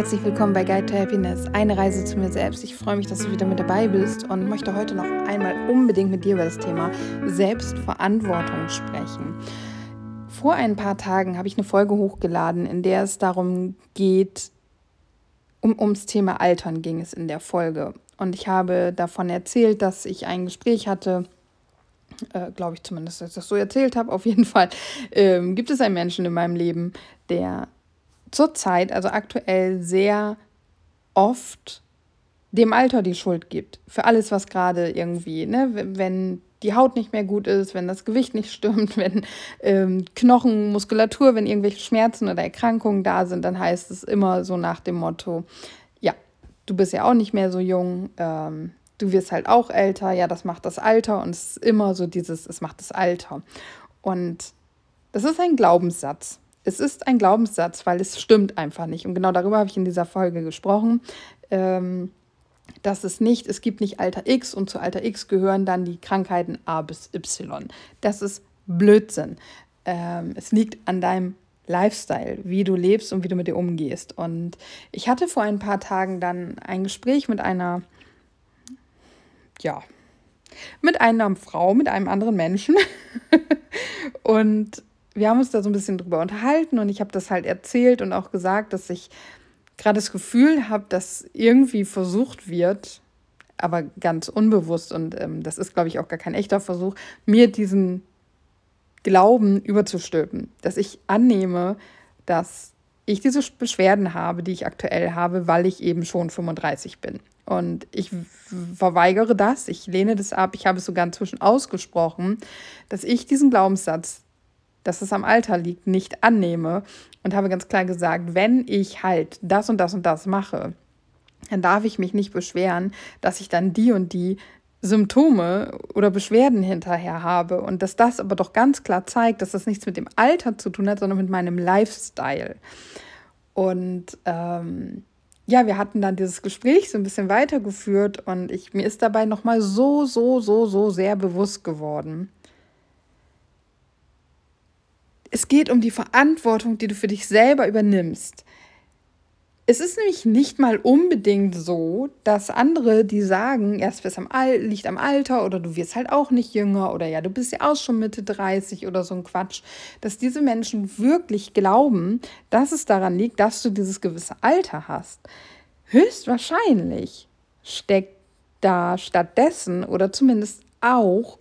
herzlich willkommen bei Guide to Happiness, eine Reise zu mir selbst. Ich freue mich, dass du wieder mit dabei bist und möchte heute noch einmal unbedingt mit dir über das Thema Selbstverantwortung sprechen. Vor ein paar Tagen habe ich eine Folge hochgeladen, in der es darum geht, um, ums Thema Altern ging es in der Folge. Und ich habe davon erzählt, dass ich ein Gespräch hatte, äh, glaube ich zumindest, dass ich das so erzählt habe. Auf jeden Fall ähm, gibt es einen Menschen in meinem Leben, der zurzeit, also aktuell, sehr oft dem Alter die Schuld gibt. Für alles, was gerade irgendwie, ne, wenn die Haut nicht mehr gut ist, wenn das Gewicht nicht stimmt, wenn ähm, Knochen, Muskulatur, wenn irgendwelche Schmerzen oder Erkrankungen da sind, dann heißt es immer so nach dem Motto, ja, du bist ja auch nicht mehr so jung, ähm, du wirst halt auch älter, ja, das macht das Alter und es ist immer so dieses, es macht das Alter. Und das ist ein Glaubenssatz. Es ist ein Glaubenssatz, weil es stimmt einfach nicht. Und genau darüber habe ich in dieser Folge gesprochen. Ähm, dass es nicht, es gibt nicht Alter X und zu Alter X gehören dann die Krankheiten A bis Y. Das ist Blödsinn. Ähm, es liegt an deinem Lifestyle, wie du lebst und wie du mit dir umgehst. Und ich hatte vor ein paar Tagen dann ein Gespräch mit einer, ja, mit einer Frau, mit einem anderen Menschen. und wir haben uns da so ein bisschen drüber unterhalten und ich habe das halt erzählt und auch gesagt, dass ich gerade das Gefühl habe, dass irgendwie versucht wird, aber ganz unbewusst und ähm, das ist, glaube ich, auch gar kein echter Versuch, mir diesen Glauben überzustülpen, dass ich annehme, dass ich diese Beschwerden habe, die ich aktuell habe, weil ich eben schon 35 bin. Und ich verweigere das, ich lehne das ab, ich habe es sogar inzwischen ausgesprochen, dass ich diesen Glaubenssatz dass es am Alter liegt, nicht annehme und habe ganz klar gesagt, wenn ich halt das und das und das mache, dann darf ich mich nicht beschweren, dass ich dann die und die Symptome oder Beschwerden hinterher habe und dass das aber doch ganz klar zeigt, dass das nichts mit dem Alter zu tun hat, sondern mit meinem Lifestyle. Und ähm, ja, wir hatten dann dieses Gespräch so ein bisschen weitergeführt und ich, mir ist dabei nochmal so, so, so, so sehr bewusst geworden, es geht um die Verantwortung, die du für dich selber übernimmst. Es ist nämlich nicht mal unbedingt so, dass andere, die sagen, erst bis am Al liegt am Alter oder du wirst halt auch nicht jünger oder ja, du bist ja auch schon Mitte 30 oder so ein Quatsch, dass diese Menschen wirklich glauben, dass es daran liegt, dass du dieses gewisse Alter hast. Höchstwahrscheinlich steckt da stattdessen oder zumindest auch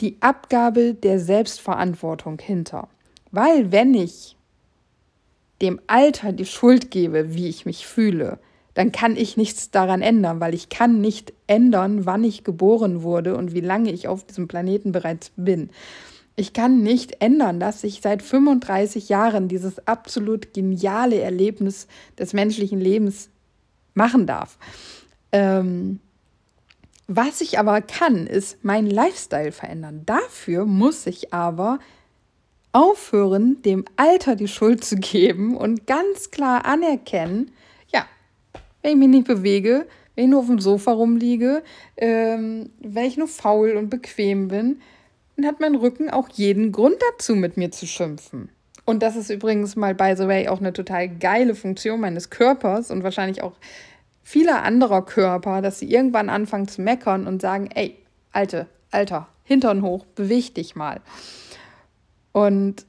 die Abgabe der Selbstverantwortung hinter. Weil wenn ich dem Alter die Schuld gebe, wie ich mich fühle, dann kann ich nichts daran ändern, weil ich kann nicht ändern, wann ich geboren wurde und wie lange ich auf diesem Planeten bereits bin. Ich kann nicht ändern, dass ich seit 35 Jahren dieses absolut geniale Erlebnis des menschlichen Lebens machen darf. Ähm, was ich aber kann, ist meinen Lifestyle verändern. Dafür muss ich aber aufhören, dem Alter die Schuld zu geben und ganz klar anerkennen, ja, wenn ich mich nicht bewege, wenn ich nur auf dem Sofa rumliege, ähm, wenn ich nur faul und bequem bin, dann hat mein Rücken auch jeden Grund dazu, mit mir zu schimpfen. Und das ist übrigens mal, by the way, auch eine total geile Funktion meines Körpers und wahrscheinlich auch vieler anderer Körper, dass sie irgendwann anfangen zu meckern und sagen, ey, Alte, Alter, Hintern hoch, beweg dich mal. Und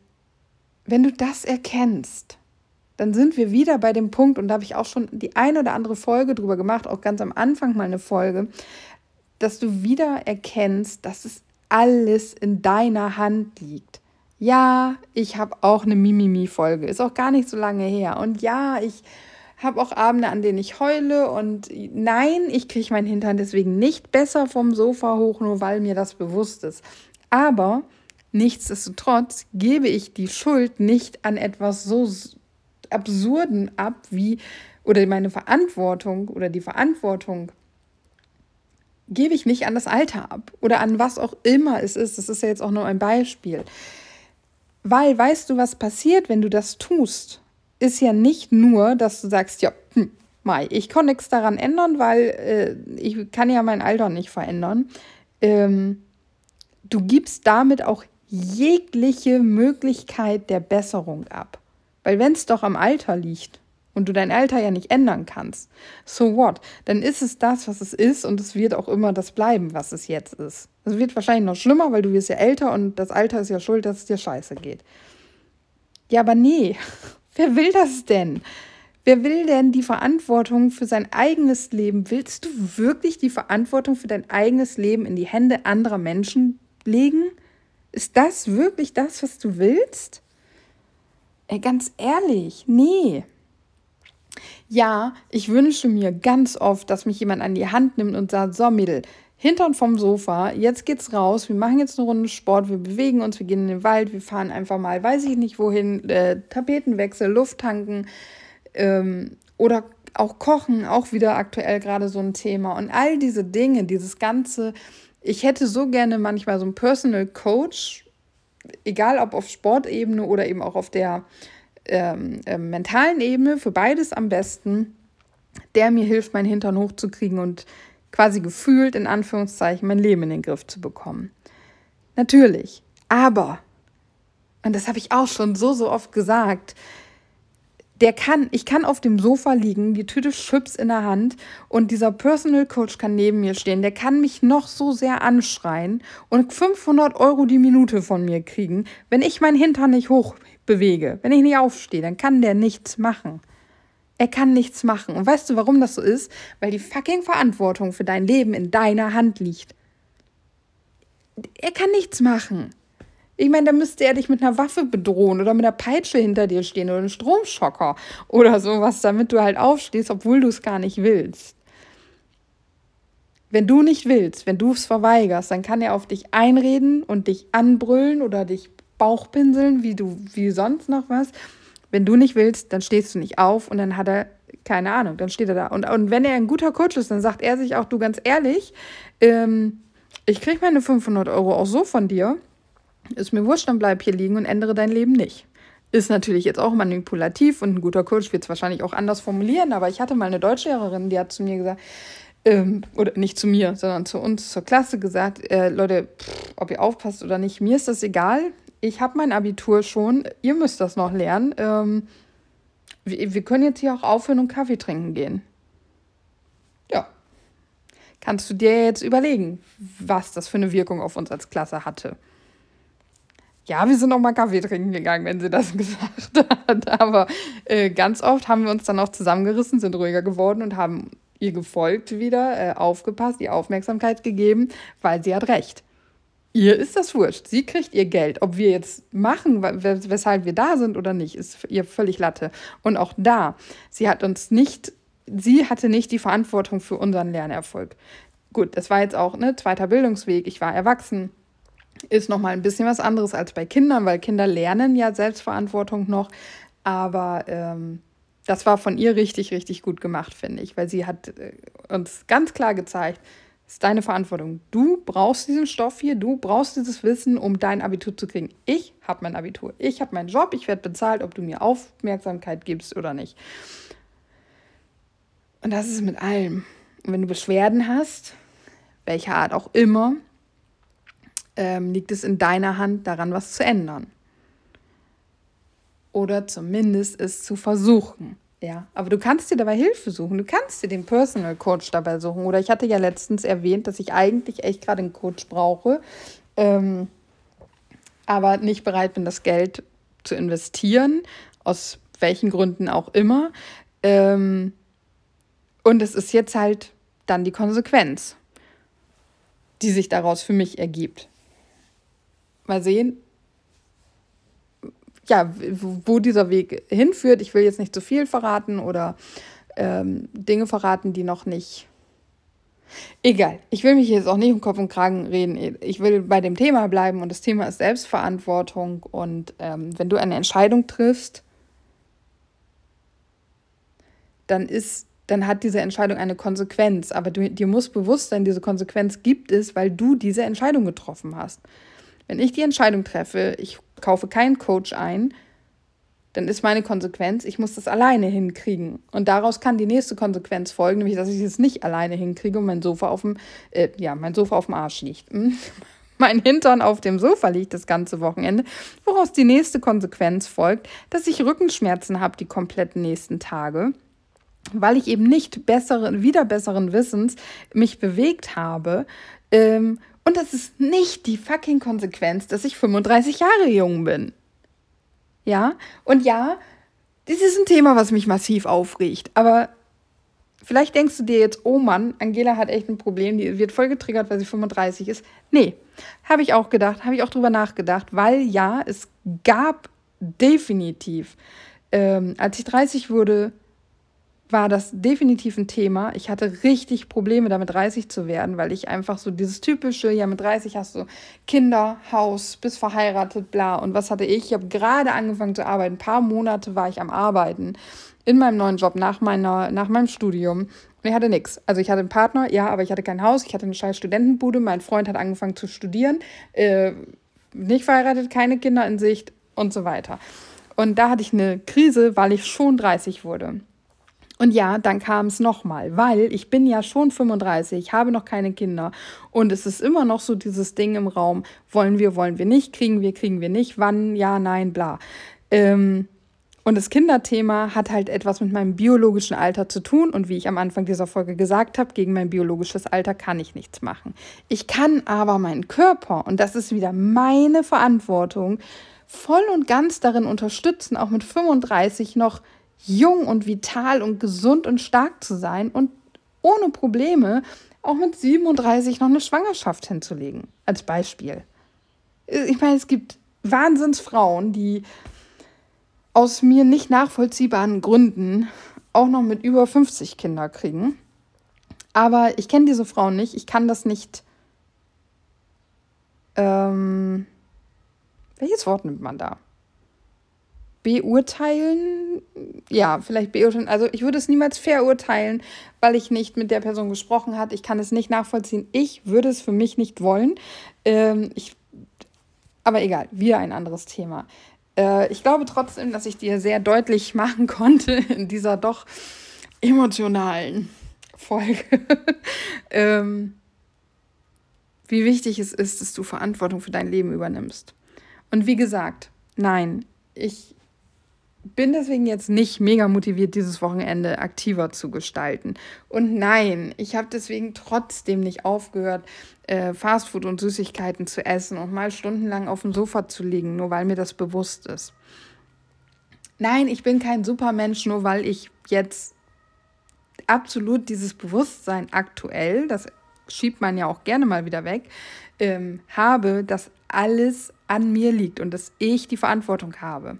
wenn du das erkennst, dann sind wir wieder bei dem Punkt, und da habe ich auch schon die eine oder andere Folge drüber gemacht, auch ganz am Anfang mal eine Folge, dass du wieder erkennst, dass es alles in deiner Hand liegt. Ja, ich habe auch eine Mimimi-Folge, ist auch gar nicht so lange her. Und ja, ich habe auch Abende, an denen ich heule und nein, ich kriege meinen Hintern deswegen nicht besser vom Sofa hoch, nur weil mir das bewusst ist. Aber nichtsdestotrotz gebe ich die Schuld nicht an etwas so Absurden ab wie, oder meine Verantwortung oder die Verantwortung gebe ich nicht an das Alter ab oder an was auch immer es ist. Das ist ja jetzt auch nur ein Beispiel. Weil weißt du, was passiert, wenn du das tust? Ist ja nicht nur, dass du sagst, ja, hm, Mai, ich kann nichts daran ändern, weil äh, ich kann ja mein Alter nicht verändern. Ähm, du gibst damit auch jegliche Möglichkeit der Besserung ab. Weil wenn es doch am Alter liegt, und du dein Alter ja nicht ändern kannst. So what? Dann ist es das, was es ist und es wird auch immer das bleiben, was es jetzt ist. Es wird wahrscheinlich noch schlimmer, weil du wirst ja älter und das Alter ist ja schuld, dass es dir scheiße geht. Ja, aber nee, wer will das denn? Wer will denn die Verantwortung für sein eigenes Leben? Willst du wirklich die Verantwortung für dein eigenes Leben in die Hände anderer Menschen legen? Ist das wirklich das, was du willst? Ey, ganz ehrlich, nee. Ja, ich wünsche mir ganz oft, dass mich jemand an die Hand nimmt und sagt, so Mädel, Hintern vom Sofa, jetzt geht's raus, wir machen jetzt eine Runde Sport, wir bewegen uns, wir gehen in den Wald, wir fahren einfach mal, weiß ich nicht wohin, äh, Tapetenwechsel, Luft tanken ähm, oder auch Kochen, auch wieder aktuell gerade so ein Thema. Und all diese Dinge, dieses Ganze, ich hätte so gerne manchmal so einen Personal Coach, egal ob auf Sportebene oder eben auch auf der ähm, äh, mentalen Ebene, für beides am besten, der mir hilft, meinen Hintern hochzukriegen und quasi gefühlt in Anführungszeichen mein Leben in den Griff zu bekommen. Natürlich, aber, und das habe ich auch schon so, so oft gesagt, der kann, ich kann auf dem Sofa liegen, die Tüte Chips in der Hand und dieser Personal Coach kann neben mir stehen. Der kann mich noch so sehr anschreien und 500 Euro die Minute von mir kriegen. Wenn ich meinen Hintern nicht hoch bewege, wenn ich nicht aufstehe, dann kann der nichts machen. Er kann nichts machen. Und weißt du, warum das so ist? Weil die fucking Verantwortung für dein Leben in deiner Hand liegt. Er kann nichts machen. Ich meine, da müsste er dich mit einer Waffe bedrohen oder mit einer Peitsche hinter dir stehen oder einem Stromschocker oder sowas, damit du halt aufstehst, obwohl du es gar nicht willst. Wenn du nicht willst, wenn du es verweigerst, dann kann er auf dich einreden und dich anbrüllen oder dich Bauchpinseln, wie du, wie sonst noch was. Wenn du nicht willst, dann stehst du nicht auf und dann hat er, keine Ahnung, dann steht er da. Und, und wenn er ein guter Coach ist, dann sagt er sich auch, du ganz ehrlich, ähm, ich kriege meine 500 Euro auch so von dir ist mir wurscht, dann bleib hier liegen und ändere dein Leben nicht. Ist natürlich jetzt auch manipulativ und ein guter Coach wird es wahrscheinlich auch anders formulieren, aber ich hatte mal eine Deutschlehrerin, die hat zu mir gesagt, ähm, oder nicht zu mir, sondern zu uns, zur Klasse gesagt, äh, Leute, pff, ob ihr aufpasst oder nicht, mir ist das egal. Ich habe mein Abitur schon, ihr müsst das noch lernen. Ähm, wir, wir können jetzt hier auch aufhören und Kaffee trinken gehen. Ja. Kannst du dir jetzt überlegen, was das für eine Wirkung auf uns als Klasse hatte? Ja, wir sind auch mal Kaffee trinken gegangen, wenn sie das gesagt hat. Aber äh, ganz oft haben wir uns dann auch zusammengerissen, sind ruhiger geworden und haben ihr gefolgt wieder, äh, aufgepasst, ihr Aufmerksamkeit gegeben, weil sie hat recht. Ihr ist das wurscht. Sie kriegt ihr Geld. Ob wir jetzt machen, weshalb wir da sind oder nicht, ist ihr völlig Latte. Und auch da, sie hat uns nicht, sie hatte nicht die Verantwortung für unseren Lernerfolg. Gut, das war jetzt auch ne zweiter Bildungsweg. Ich war erwachsen ist nochmal ein bisschen was anderes als bei Kindern, weil Kinder lernen ja Selbstverantwortung noch. Aber ähm, das war von ihr richtig, richtig gut gemacht, finde ich, weil sie hat äh, uns ganz klar gezeigt, ist deine Verantwortung. Du brauchst diesen Stoff hier, du brauchst dieses Wissen, um dein Abitur zu kriegen. Ich habe mein Abitur, ich habe meinen Job, ich werde bezahlt, ob du mir Aufmerksamkeit gibst oder nicht. Und das ist mit allem. Und wenn du Beschwerden hast, welcher Art auch immer, ähm, liegt es in deiner Hand, daran was zu ändern. Oder zumindest es zu versuchen. Ja, aber du kannst dir dabei Hilfe suchen. Du kannst dir den Personal Coach dabei suchen. Oder ich hatte ja letztens erwähnt, dass ich eigentlich echt gerade einen Coach brauche, ähm, aber nicht bereit bin, das Geld zu investieren, aus welchen Gründen auch immer. Ähm, und es ist jetzt halt dann die Konsequenz, die sich daraus für mich ergibt mal sehen, ja, wo dieser Weg hinführt. Ich will jetzt nicht zu viel verraten oder ähm, Dinge verraten, die noch nicht. Egal, ich will mich jetzt auch nicht um Kopf und Kragen reden. Ich will bei dem Thema bleiben und das Thema ist Selbstverantwortung. Und ähm, wenn du eine Entscheidung triffst, dann ist, dann hat diese Entscheidung eine Konsequenz. Aber du, dir muss bewusst sein, diese Konsequenz gibt es, weil du diese Entscheidung getroffen hast. Wenn ich die Entscheidung treffe, ich kaufe keinen Coach ein, dann ist meine Konsequenz, ich muss das alleine hinkriegen. Und daraus kann die nächste Konsequenz folgen, nämlich dass ich es nicht alleine hinkriege und mein Sofa auf dem, äh, ja, mein Sofa auf dem Arsch liegt. Hm? mein Hintern auf dem Sofa liegt das ganze Wochenende, woraus die nächste Konsequenz folgt, dass ich Rückenschmerzen habe die kompletten nächsten Tage, weil ich eben nicht besseren, wieder besseren Wissens mich bewegt habe. Ähm, und das ist nicht die fucking Konsequenz, dass ich 35 Jahre jung bin. Ja, und ja, das ist ein Thema, was mich massiv aufregt, aber Vielleicht denkst du dir jetzt, oh Mann, Angela hat echt ein Problem, die wird voll getriggert, weil sie 35 ist. Nee, habe ich auch gedacht, habe ich auch drüber nachgedacht, weil ja, es gab definitiv, ähm, als ich 30 wurde, war das definitiv ein Thema. Ich hatte richtig Probleme damit 30 zu werden, weil ich einfach so dieses typische, ja mit 30 hast du Kinder, Haus, bist verheiratet, bla. Und was hatte ich? Ich habe gerade angefangen zu arbeiten. Ein paar Monate war ich am Arbeiten in meinem neuen Job nach, meiner, nach meinem Studium. Und ich hatte nichts. Also ich hatte einen Partner, ja, aber ich hatte kein Haus, ich hatte eine scheiß Studentenbude, mein Freund hat angefangen zu studieren, äh, nicht verheiratet, keine Kinder in Sicht und so weiter. Und da hatte ich eine Krise, weil ich schon 30 wurde. Und ja, dann kam es nochmal, weil ich bin ja schon 35, habe noch keine Kinder und es ist immer noch so dieses Ding im Raum, wollen wir, wollen wir nicht, kriegen wir, kriegen wir nicht, wann, ja, nein, bla. Ähm, und das Kinderthema hat halt etwas mit meinem biologischen Alter zu tun. Und wie ich am Anfang dieser Folge gesagt habe, gegen mein biologisches Alter kann ich nichts machen. Ich kann aber meinen Körper, und das ist wieder meine Verantwortung, voll und ganz darin unterstützen, auch mit 35 noch jung und vital und gesund und stark zu sein und ohne Probleme auch mit 37 noch eine Schwangerschaft hinzulegen. Als Beispiel. Ich meine, es gibt Wahnsinnsfrauen, die aus mir nicht nachvollziehbaren Gründen auch noch mit über 50 Kinder kriegen. Aber ich kenne diese Frauen nicht. Ich kann das nicht. Ähm, welches Wort nimmt man da? Beurteilen? Ja, vielleicht beurteilen. Also ich würde es niemals verurteilen, weil ich nicht mit der Person gesprochen habe. Ich kann es nicht nachvollziehen. Ich würde es für mich nicht wollen. Ähm, ich, aber egal, wieder ein anderes Thema. Äh, ich glaube trotzdem, dass ich dir sehr deutlich machen konnte in dieser doch emotionalen Folge, ähm, wie wichtig es ist, dass du Verantwortung für dein Leben übernimmst. Und wie gesagt, nein, ich bin deswegen jetzt nicht mega motiviert, dieses Wochenende aktiver zu gestalten. Und nein, ich habe deswegen trotzdem nicht aufgehört, äh, Fastfood und Süßigkeiten zu essen und mal stundenlang auf dem Sofa zu liegen, nur weil mir das bewusst ist. Nein, ich bin kein Supermensch, nur weil ich jetzt absolut dieses Bewusstsein aktuell, das schiebt man ja auch gerne mal wieder weg, ähm, habe, dass alles an mir liegt und dass ich die Verantwortung habe.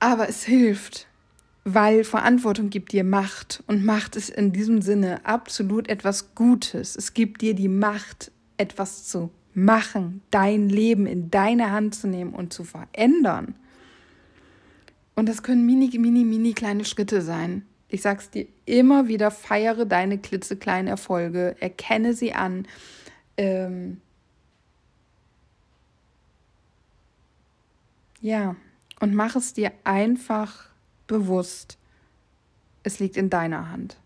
Aber es hilft, weil Verantwortung gibt dir Macht und Macht ist in diesem Sinne absolut etwas Gutes. Es gibt dir die Macht, etwas zu machen, dein Leben in deine Hand zu nehmen und zu verändern. Und das können mini, mini, mini kleine Schritte sein. Ich sag's dir immer wieder, feiere deine klitzekleinen Erfolge, erkenne sie an. Ähm ja, und mach es dir einfach bewusst. Es liegt in deiner Hand.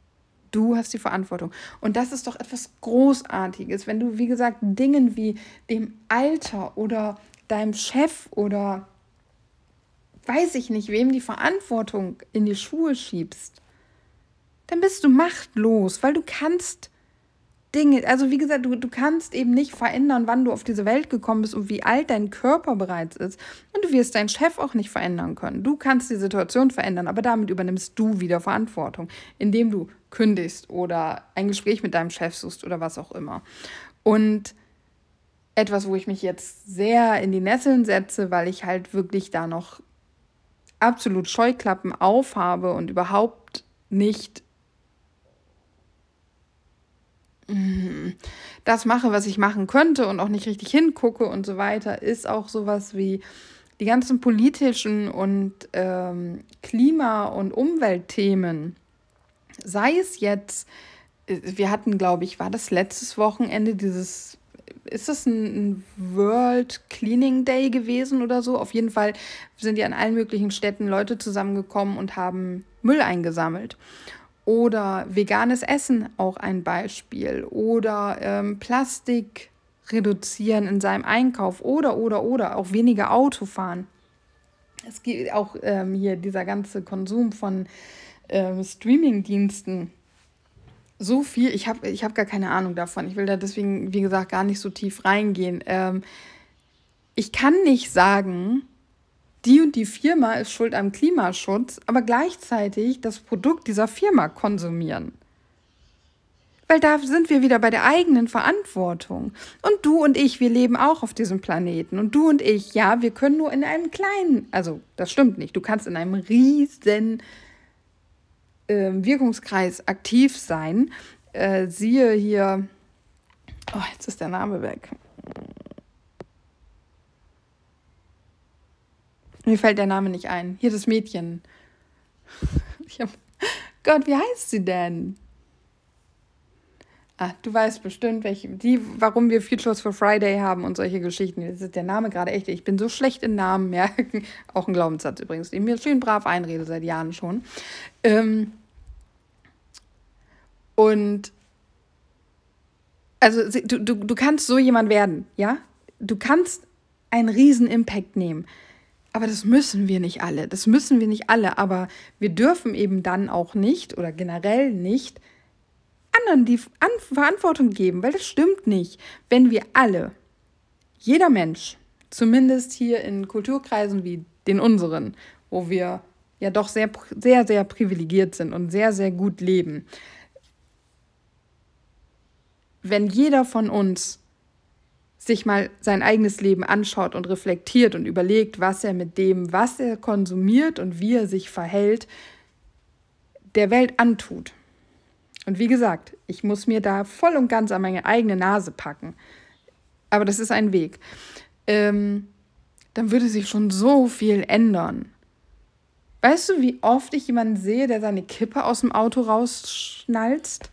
Du hast die Verantwortung. Und das ist doch etwas Großartiges, wenn du, wie gesagt, Dingen wie dem Alter oder deinem Chef oder weiß ich nicht, wem die Verantwortung in die Schuhe schiebst, dann bist du machtlos, weil du kannst Dinge, also wie gesagt, du, du kannst eben nicht verändern, wann du auf diese Welt gekommen bist und wie alt dein Körper bereits ist. Und du wirst deinen Chef auch nicht verändern können. Du kannst die Situation verändern, aber damit übernimmst du wieder Verantwortung, indem du kündigst oder ein Gespräch mit deinem Chef suchst oder was auch immer. Und etwas, wo ich mich jetzt sehr in die Nesseln setze, weil ich halt wirklich da noch absolut Scheuklappen aufhabe und überhaupt nicht das mache, was ich machen könnte und auch nicht richtig hingucke und so weiter, ist auch sowas wie die ganzen politischen und ähm, Klima- und Umweltthemen. Sei es jetzt, äh, wir hatten, glaube ich, war das letztes Wochenende dieses, ist das ein World Cleaning Day gewesen oder so? Auf jeden Fall sind ja in allen möglichen Städten Leute zusammengekommen und haben Müll eingesammelt. Oder veganes Essen auch ein Beispiel. Oder ähm, Plastik reduzieren in seinem Einkauf. Oder, oder, oder auch weniger Auto fahren. Es gibt auch ähm, hier dieser ganze Konsum von ähm, Streaming-Diensten. So viel, ich habe ich hab gar keine Ahnung davon. Ich will da deswegen, wie gesagt, gar nicht so tief reingehen. Ähm, ich kann nicht sagen, die und die Firma ist schuld am Klimaschutz, aber gleichzeitig das Produkt dieser Firma konsumieren. Weil da sind wir wieder bei der eigenen Verantwortung. Und du und ich, wir leben auch auf diesem Planeten. Und du und ich, ja, wir können nur in einem kleinen, also das stimmt nicht, du kannst in einem riesen äh, Wirkungskreis aktiv sein. Äh, siehe hier, oh, jetzt ist der Name weg. Mir fällt der Name nicht ein. Hier das Mädchen. Hab, Gott, wie heißt sie denn? Ah, du weißt bestimmt, welche, die, warum wir Futures for Friday haben und solche Geschichten. Das ist der Name gerade echt. Ich bin so schlecht in Namen merken. Auch ein Glaubenssatz übrigens, den mir schön brav einrede seit Jahren schon. Ähm, und also du, du, du kannst so jemand werden, ja? Du kannst einen riesen Impact nehmen. Aber das müssen wir nicht alle. Das müssen wir nicht alle. Aber wir dürfen eben dann auch nicht oder generell nicht anderen die An Verantwortung geben, weil das stimmt nicht. Wenn wir alle, jeder Mensch, zumindest hier in Kulturkreisen wie den unseren, wo wir ja doch sehr, sehr, sehr privilegiert sind und sehr, sehr gut leben, wenn jeder von uns sich mal sein eigenes Leben anschaut und reflektiert und überlegt, was er mit dem, was er konsumiert und wie er sich verhält, der Welt antut. Und wie gesagt, ich muss mir da voll und ganz an meine eigene Nase packen. Aber das ist ein Weg. Ähm, dann würde sich schon so viel ändern. Weißt du, wie oft ich jemanden sehe, der seine Kippe aus dem Auto rausschnalzt?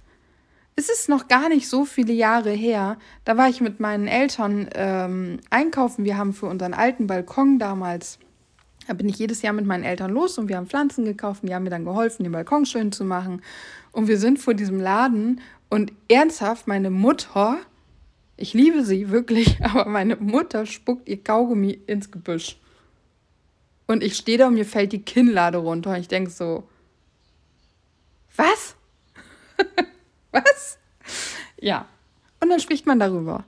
Es ist noch gar nicht so viele Jahre her. Da war ich mit meinen Eltern ähm, einkaufen. Wir haben für unseren alten Balkon damals, da bin ich jedes Jahr mit meinen Eltern los und wir haben Pflanzen gekauft und die haben mir dann geholfen, den Balkon schön zu machen. Und wir sind vor diesem Laden und ernsthaft, meine Mutter, ich liebe sie wirklich, aber meine Mutter spuckt ihr Kaugummi ins Gebüsch. Und ich stehe da und mir fällt die Kinnlade runter und ich denke so, was? Was? Ja. Und dann spricht man darüber.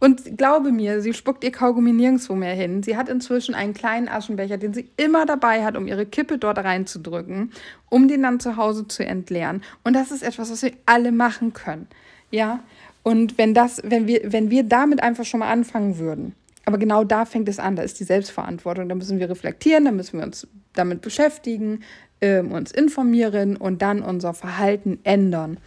Und glaube mir, sie spuckt ihr Kaugummi nirgendwo mehr hin. Sie hat inzwischen einen kleinen Aschenbecher, den sie immer dabei hat, um ihre Kippe dort reinzudrücken, um den dann zu Hause zu entleeren. Und das ist etwas, was wir alle machen können. Ja. Und wenn das, wenn wir, wenn wir damit einfach schon mal anfangen würden, aber genau da fängt es an, da ist die Selbstverantwortung. Da müssen wir reflektieren, da müssen wir uns damit beschäftigen, äh, uns informieren und dann unser Verhalten ändern.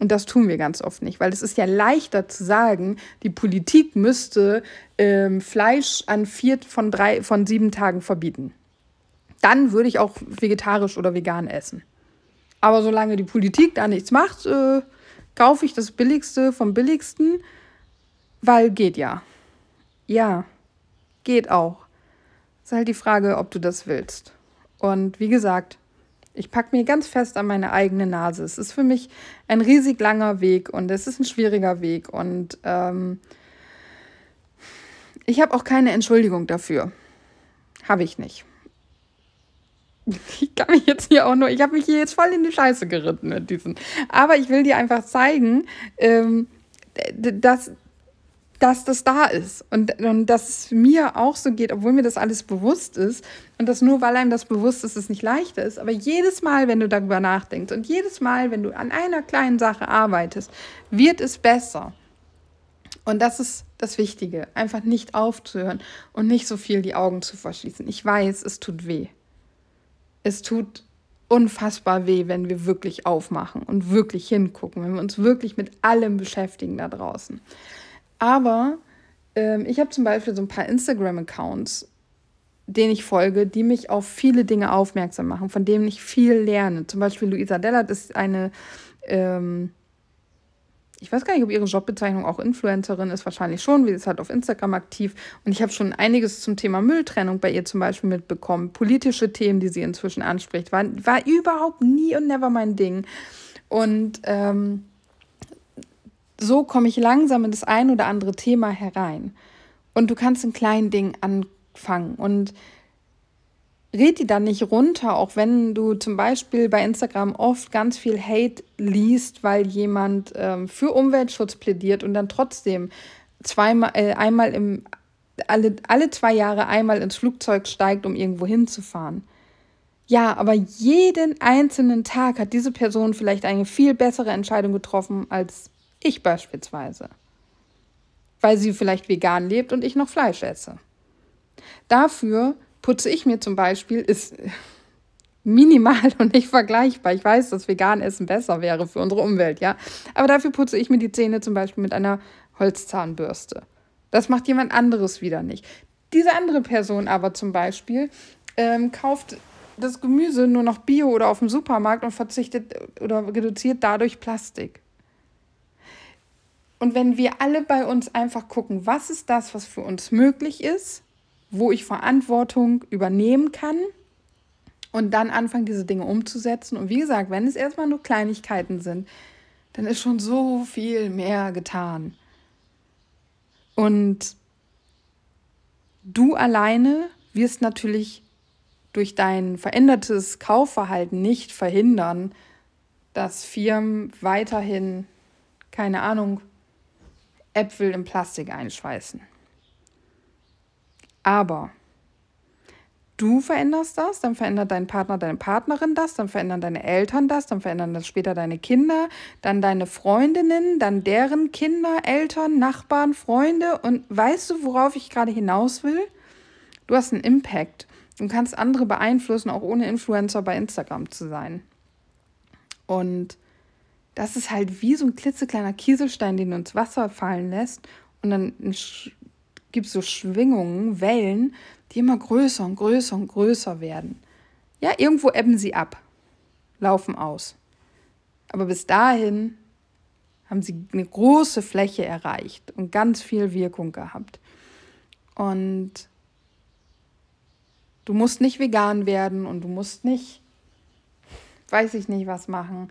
Und das tun wir ganz oft nicht, weil es ist ja leichter zu sagen, die Politik müsste ähm, Fleisch an vier von drei von sieben Tagen verbieten. Dann würde ich auch vegetarisch oder vegan essen. Aber solange die Politik da nichts macht, äh, kaufe ich das Billigste vom Billigsten, weil geht ja. Ja, geht auch. Ist halt die Frage, ob du das willst. Und wie gesagt, ich packe mir ganz fest an meine eigene Nase. Es ist für mich ein riesig langer Weg und es ist ein schwieriger Weg. Und ähm, ich habe auch keine Entschuldigung dafür. Habe ich nicht. Ich kann mich jetzt hier auch nur, ich habe mich hier jetzt voll in die Scheiße geritten mit diesen. Aber ich will dir einfach zeigen, ähm, dass, dass das da ist und, und dass es mir auch so geht, obwohl mir das alles bewusst ist und dass nur weil einem das bewusst ist, es nicht leichter ist. Aber jedes Mal, wenn du darüber nachdenkst und jedes Mal, wenn du an einer kleinen Sache arbeitest, wird es besser. Und das ist das Wichtige, einfach nicht aufzuhören und nicht so viel die Augen zu verschließen. Ich weiß, es tut weh. Es tut unfassbar weh, wenn wir wirklich aufmachen und wirklich hingucken, wenn wir uns wirklich mit allem beschäftigen da draußen. Aber ähm, ich habe zum Beispiel so ein paar Instagram-Accounts, denen ich folge, die mich auf viele Dinge aufmerksam machen, von denen ich viel lerne. Zum Beispiel Luisa Dellert ist eine, ähm, ich weiß gar nicht, ob ihre Jobbezeichnung auch Influencerin ist, wahrscheinlich schon, sie ist halt auf Instagram aktiv. Und ich habe schon einiges zum Thema Mülltrennung bei ihr zum Beispiel mitbekommen. Politische Themen, die sie inzwischen anspricht, war, war überhaupt nie und never mein Ding. Und ähm, so komme ich langsam in das ein oder andere Thema herein. Und du kannst in kleinen Dingen anfangen. Und red die dann nicht runter, auch wenn du zum Beispiel bei Instagram oft ganz viel Hate liest, weil jemand ähm, für Umweltschutz plädiert und dann trotzdem zweimal, äh, einmal im, alle, alle zwei Jahre einmal ins Flugzeug steigt, um irgendwo hinzufahren. Ja, aber jeden einzelnen Tag hat diese Person vielleicht eine viel bessere Entscheidung getroffen als ich beispielsweise. Weil sie vielleicht vegan lebt und ich noch Fleisch esse. Dafür putze ich mir zum Beispiel, ist minimal und nicht vergleichbar. Ich weiß, dass vegan Essen besser wäre für unsere Umwelt, ja. Aber dafür putze ich mir die Zähne zum Beispiel mit einer Holzzahnbürste. Das macht jemand anderes wieder nicht. Diese andere Person aber zum Beispiel ähm, kauft das Gemüse nur noch bio oder auf dem Supermarkt und verzichtet oder reduziert dadurch Plastik. Und wenn wir alle bei uns einfach gucken, was ist das, was für uns möglich ist, wo ich Verantwortung übernehmen kann und dann anfangen, diese Dinge umzusetzen. Und wie gesagt, wenn es erstmal nur Kleinigkeiten sind, dann ist schon so viel mehr getan. Und du alleine wirst natürlich durch dein verändertes Kaufverhalten nicht verhindern, dass Firmen weiterhin, keine Ahnung, Äpfel in Plastik einschweißen. Aber du veränderst das, dann verändert dein Partner, deine Partnerin das, dann verändern deine Eltern das, dann verändern das später deine Kinder, dann deine Freundinnen, dann deren Kinder, Eltern, Nachbarn, Freunde. Und weißt du, worauf ich gerade hinaus will? Du hast einen Impact. Du kannst andere beeinflussen, auch ohne Influencer bei Instagram zu sein. Und das ist halt wie so ein klitzekleiner Kieselstein, den du ins Wasser fallen lässt und dann gibt es so Schwingungen, Wellen, die immer größer und größer und größer werden. Ja, irgendwo ebben sie ab, laufen aus. Aber bis dahin haben sie eine große Fläche erreicht und ganz viel Wirkung gehabt. Und du musst nicht vegan werden und du musst nicht, weiß ich nicht, was machen.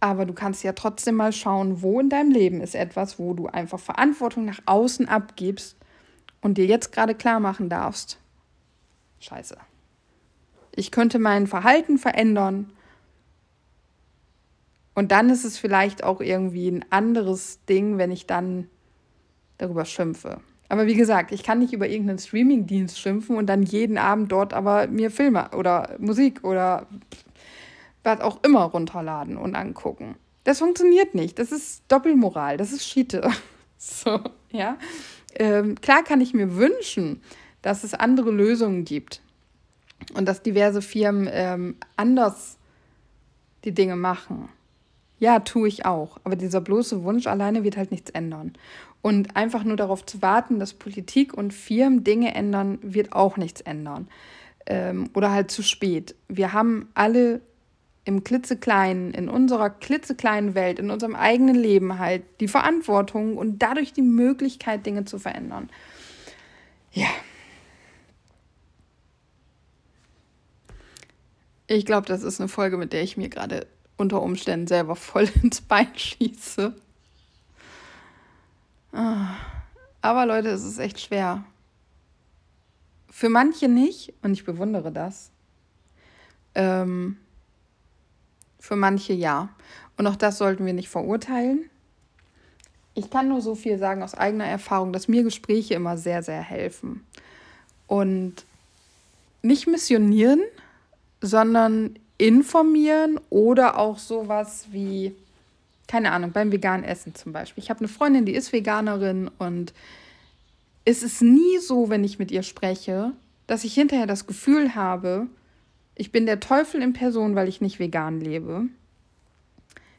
Aber du kannst ja trotzdem mal schauen, wo in deinem Leben ist etwas, wo du einfach Verantwortung nach außen abgibst und dir jetzt gerade klar machen darfst, scheiße, ich könnte mein Verhalten verändern und dann ist es vielleicht auch irgendwie ein anderes Ding, wenn ich dann darüber schimpfe. Aber wie gesagt, ich kann nicht über irgendeinen Streamingdienst schimpfen und dann jeden Abend dort aber mir Filme oder Musik oder was auch immer runterladen und angucken. Das funktioniert nicht. Das ist Doppelmoral. Das ist Schiete. So, ja ähm, klar kann ich mir wünschen, dass es andere Lösungen gibt und dass diverse Firmen ähm, anders die Dinge machen. Ja, tue ich auch. Aber dieser bloße Wunsch alleine wird halt nichts ändern. Und einfach nur darauf zu warten, dass Politik und Firmen Dinge ändern, wird auch nichts ändern. Ähm, oder halt zu spät. Wir haben alle im klitzekleinen, in unserer klitzekleinen Welt, in unserem eigenen Leben halt die Verantwortung und dadurch die Möglichkeit, Dinge zu verändern. Ja. Ich glaube, das ist eine Folge, mit der ich mir gerade unter Umständen selber voll ins Bein schieße. Ah. Aber Leute, es ist echt schwer. Für manche nicht, und ich bewundere das. Ähm, für manche ja. Und auch das sollten wir nicht verurteilen. Ich kann nur so viel sagen aus eigener Erfahrung, dass mir Gespräche immer sehr, sehr helfen. Und nicht missionieren, sondern informieren oder auch sowas wie, keine Ahnung, beim veganen Essen zum Beispiel. Ich habe eine Freundin, die ist Veganerin und es ist nie so, wenn ich mit ihr spreche, dass ich hinterher das Gefühl habe, ich bin der Teufel in Person, weil ich nicht vegan lebe.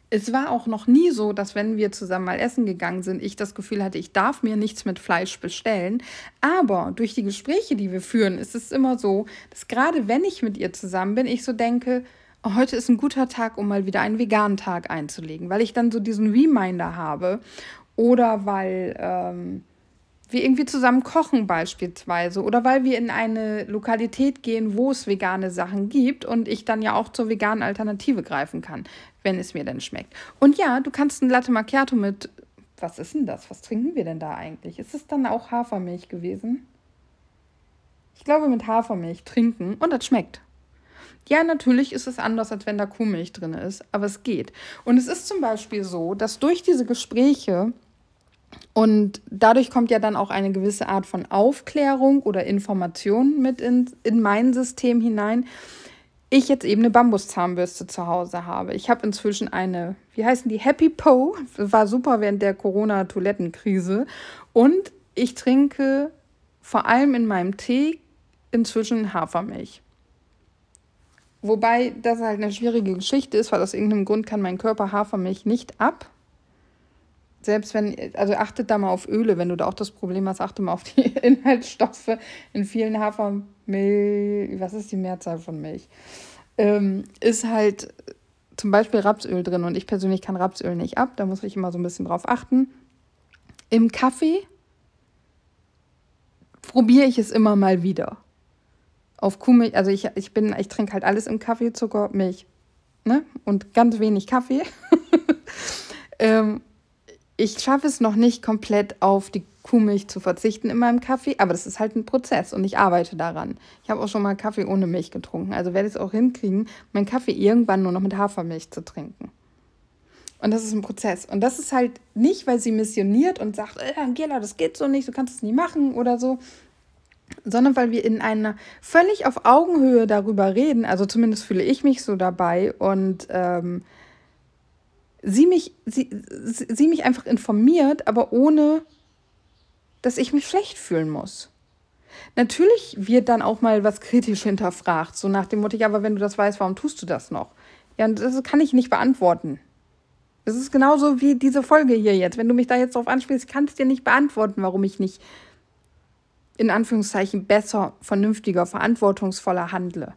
Es war auch noch nie so, dass wenn wir zusammen mal essen gegangen sind, ich das Gefühl hatte, ich darf mir nichts mit Fleisch bestellen. Aber durch die Gespräche, die wir führen, ist es immer so, dass gerade wenn ich mit ihr zusammen bin, ich so denke, oh, heute ist ein guter Tag, um mal wieder einen veganen Tag einzulegen, weil ich dann so diesen Reminder habe oder weil ähm, wir irgendwie zusammen kochen beispielsweise oder weil wir in eine Lokalität gehen, wo es vegane Sachen gibt und ich dann ja auch zur veganen Alternative greifen kann, wenn es mir denn schmeckt. Und ja, du kannst ein Latte Macchiato mit, was ist denn das? Was trinken wir denn da eigentlich? Ist es dann auch Hafermilch gewesen? Ich glaube mit Hafermilch trinken und das schmeckt. Ja, natürlich ist es anders, als wenn da Kuhmilch drin ist, aber es geht. Und es ist zum Beispiel so, dass durch diese Gespräche und dadurch kommt ja dann auch eine gewisse Art von Aufklärung oder Information mit in, in mein System hinein. Ich jetzt eben eine Bambuszahnbürste zu Hause habe. Ich habe inzwischen eine, wie heißen die? Happy Po. War super während der Corona-Toilettenkrise. Und ich trinke vor allem in meinem Tee inzwischen Hafermilch. Wobei das halt eine schwierige Geschichte ist, weil aus irgendeinem Grund kann mein Körper Hafermilch nicht ab selbst wenn, also achtet da mal auf Öle, wenn du da auch das Problem hast, achte mal auf die Inhaltsstoffe in vielen Hafermilch, was ist die Mehrzahl von Milch? Ähm, ist halt zum Beispiel Rapsöl drin und ich persönlich kann Rapsöl nicht ab, da muss ich immer so ein bisschen drauf achten. Im Kaffee probiere ich es immer mal wieder. Auf Kuhmilch, also ich, ich bin, ich trinke halt alles im Kaffee, Zucker, Milch, ne? Und ganz wenig Kaffee. ähm, ich schaffe es noch nicht komplett auf die Kuhmilch zu verzichten in meinem Kaffee, aber das ist halt ein Prozess und ich arbeite daran. Ich habe auch schon mal Kaffee ohne Milch getrunken, also werde ich es auch hinkriegen, meinen Kaffee irgendwann nur noch mit Hafermilch zu trinken. Und das ist ein Prozess. Und das ist halt nicht, weil sie missioniert und sagt, äh, Angela, das geht so nicht, du kannst es nie machen oder so, sondern weil wir in einer völlig auf Augenhöhe darüber reden. Also zumindest fühle ich mich so dabei und ähm, sie mich, sie, sie mich einfach informiert, aber ohne, dass ich mich schlecht fühlen muss. Natürlich wird dann auch mal was kritisch hinterfragt, so nach dem Motto, ja, aber wenn du das weißt, warum tust du das noch? Ja, das kann ich nicht beantworten. Das ist genauso wie diese Folge hier jetzt. Wenn du mich da jetzt drauf anspielst, kann ich dir nicht beantworten, warum ich nicht in Anführungszeichen besser, vernünftiger, verantwortungsvoller handle.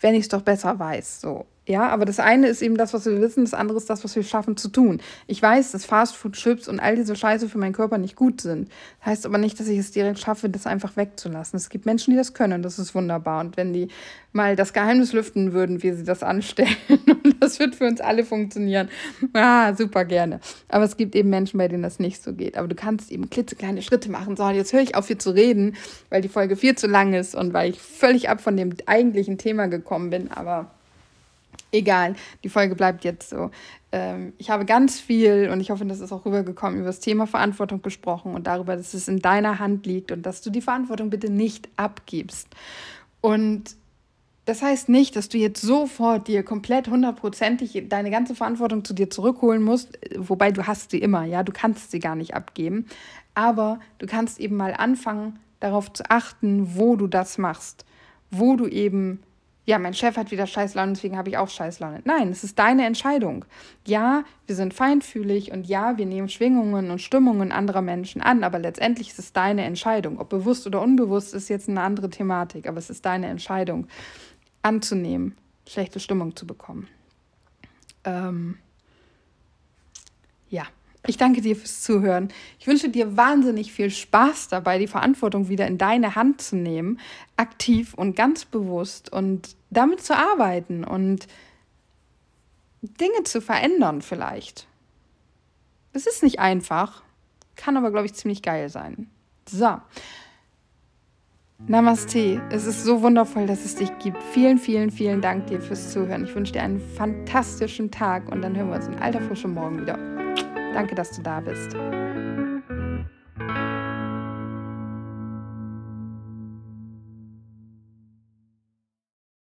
Wenn ich es doch besser weiß, so. Ja, aber das eine ist eben das, was wir wissen, das andere ist das, was wir schaffen zu tun. Ich weiß, dass Fastfood, Chips und all diese Scheiße für meinen Körper nicht gut sind. Das heißt aber nicht, dass ich es direkt schaffe, das einfach wegzulassen. Es gibt Menschen, die das können, das ist wunderbar. Und wenn die mal das Geheimnis lüften würden, wie sie das anstellen, und das wird für uns alle funktionieren, ah, super gerne. Aber es gibt eben Menschen, bei denen das nicht so geht. Aber du kannst eben klitzekleine Schritte machen. So, jetzt höre ich auf, hier zu reden, weil die Folge viel zu lang ist und weil ich völlig ab von dem eigentlichen Thema gekommen bin. Aber egal, die Folge bleibt jetzt so. Ähm, ich habe ganz viel, und ich hoffe, das ist auch rübergekommen, über das Thema Verantwortung gesprochen und darüber, dass es in deiner Hand liegt und dass du die Verantwortung bitte nicht abgibst. Und das heißt nicht, dass du jetzt sofort dir komplett hundertprozentig deine ganze Verantwortung zu dir zurückholen musst, wobei du hast sie immer, ja, du kannst sie gar nicht abgeben, aber du kannst eben mal anfangen, darauf zu achten, wo du das machst, wo du eben ja, mein Chef hat wieder Scheißlaune, deswegen habe ich auch Scheißlaune. Nein, es ist deine Entscheidung. Ja, wir sind feinfühlig und ja, wir nehmen Schwingungen und Stimmungen anderer Menschen an, aber letztendlich ist es deine Entscheidung. Ob bewusst oder unbewusst ist jetzt eine andere Thematik, aber es ist deine Entscheidung, anzunehmen, schlechte Stimmung zu bekommen. Ähm, ja. Ich danke dir fürs Zuhören. Ich wünsche dir wahnsinnig viel Spaß dabei, die Verantwortung wieder in deine Hand zu nehmen, aktiv und ganz bewusst und damit zu arbeiten und Dinge zu verändern vielleicht. Es ist nicht einfach, kann aber, glaube ich, ziemlich geil sein. So. Namaste. Es ist so wundervoll, dass es dich gibt. Vielen, vielen, vielen Dank dir fürs Zuhören. Ich wünsche dir einen fantastischen Tag und dann hören wir uns in alter Frische morgen wieder. Danke, dass du da bist.